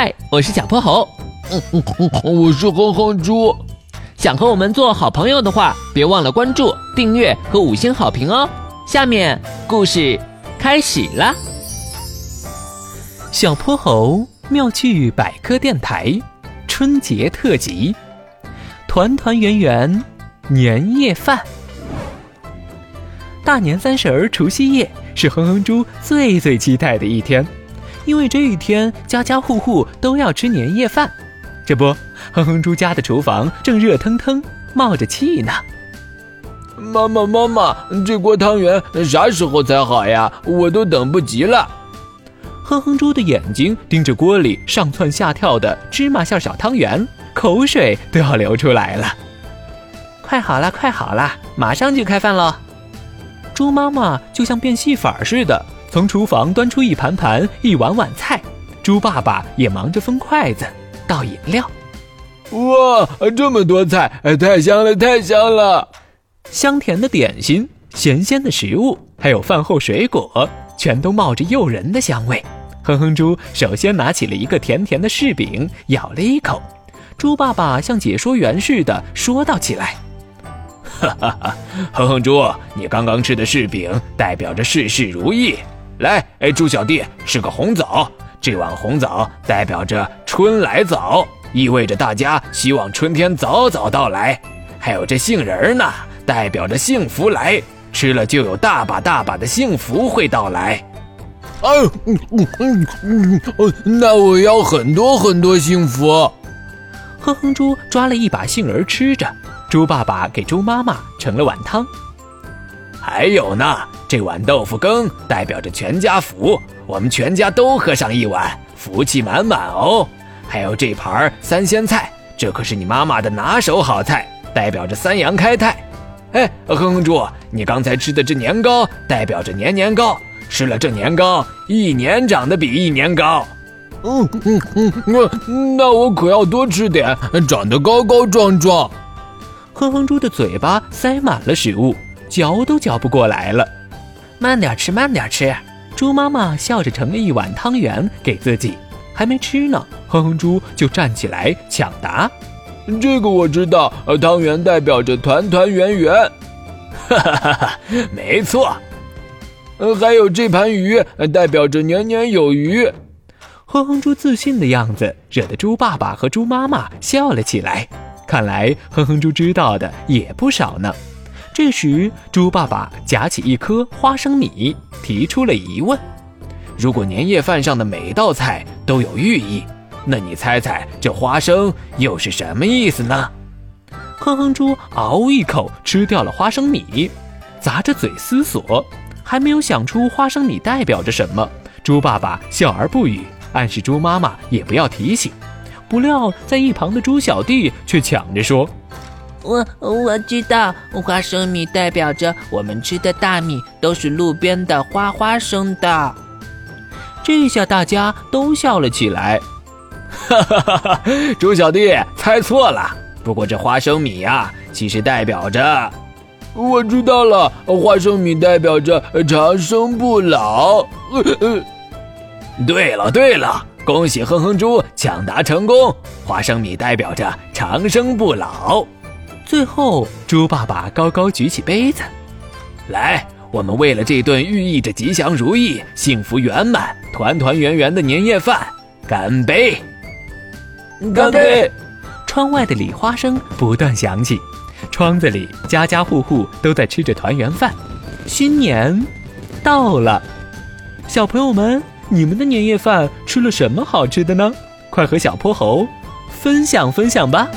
嗨，我是小泼猴。我是哼哼猪。想和我们做好朋友的话，别忘了关注、订阅和五星好评哦。下面故事开始了。小泼猴妙趣百科电台春节特辑，团团圆圆年夜饭。大年三十儿除夕夜是哼哼猪最最期待的一天，因为这一天家家户户都要吃年夜饭。这不，哼哼猪家的厨房正热腾腾冒着气呢。妈妈，妈妈，这锅汤圆啥时候才好呀？我都等不及了。哼哼猪的眼睛盯着锅里上蹿下跳的芝麻馅小汤圆，口水都要流出来了。快好了，快好了，马上就开饭喽！猪妈妈就像变戏法似的，从厨房端出一盘盘、一碗碗菜。猪爸爸也忙着分筷子、倒饮料。哇，这么多菜，太香了，太香了！香甜的点心、咸鲜的食物，还有饭后水果，全都冒着诱人的香味。哼哼猪首先拿起了一个甜甜的柿饼，咬了一口。猪爸爸像解说员似的说道起来：“哈哈哈，哼哼猪，你刚刚吃的柿饼代表着事事如意。来，哎，猪小弟，吃个红枣。这碗红枣代表着春来早，意味着大家希望春天早早到来。还有这杏仁呢，代表着幸福来，吃了就有大把大把的幸福会到来。”哎，嗯嗯嗯嗯，那我要很多很多幸福。哼哼猪抓了一把杏仁吃着，猪爸爸给猪妈妈盛了碗汤。还有呢，这碗豆腐羹代表着全家福，我们全家都喝上一碗，福气满满哦。还有这盘三鲜菜，这可是你妈妈的拿手好菜，代表着三阳开泰。哎，哼哼猪，你刚才吃的这年糕代表着年年高。吃了这年糕，一年长得比一年高。嗯嗯嗯，那那我可要多吃点，长得高高壮壮。哼哼猪的嘴巴塞满了食物，嚼都嚼不过来了。慢点吃，慢点吃。猪妈妈笑着盛了一碗汤圆给自己，还没吃呢，哼哼猪就站起来抢答。这个我知道，汤圆代表着团团圆圆。哈哈哈哈，没错。呃，还有这盘鱼，代表着年年有余。哼哼猪自信的样子，惹得猪爸爸和猪妈妈笑了起来。看来哼哼猪知道的也不少呢。这时，猪爸爸夹起一颗花生米，提出了疑问：如果年夜饭上的每道菜都有寓意，那你猜猜这花生又是什么意思呢？哼哼猪嗷一口吃掉了花生米，咂着嘴思索。还没有想出花生米代表着什么，猪爸爸笑而不语，暗示猪妈妈也不要提醒。不料在一旁的猪小弟却抢着说：“我我知道，花生米代表着我们吃的大米都是路边的花花生的。”这下大家都笑了起来。哈哈哈哈！猪小弟猜错了，不过这花生米呀，其实代表着……我知道了，花生米代表着长生不老。对了对了，恭喜哼哼猪抢答成功，花生米代表着长生不老。最后，猪爸爸高高举起杯子，来，我们为了这顿寓意着吉祥如意、幸福圆满、团团圆圆的年夜饭，干杯！干杯！窗外的礼花声不断响起。窗子里，家家户户都在吃着团圆饭。新年到了，小朋友们，你们的年夜饭吃了什么好吃的呢？快和小泼猴分享分享吧！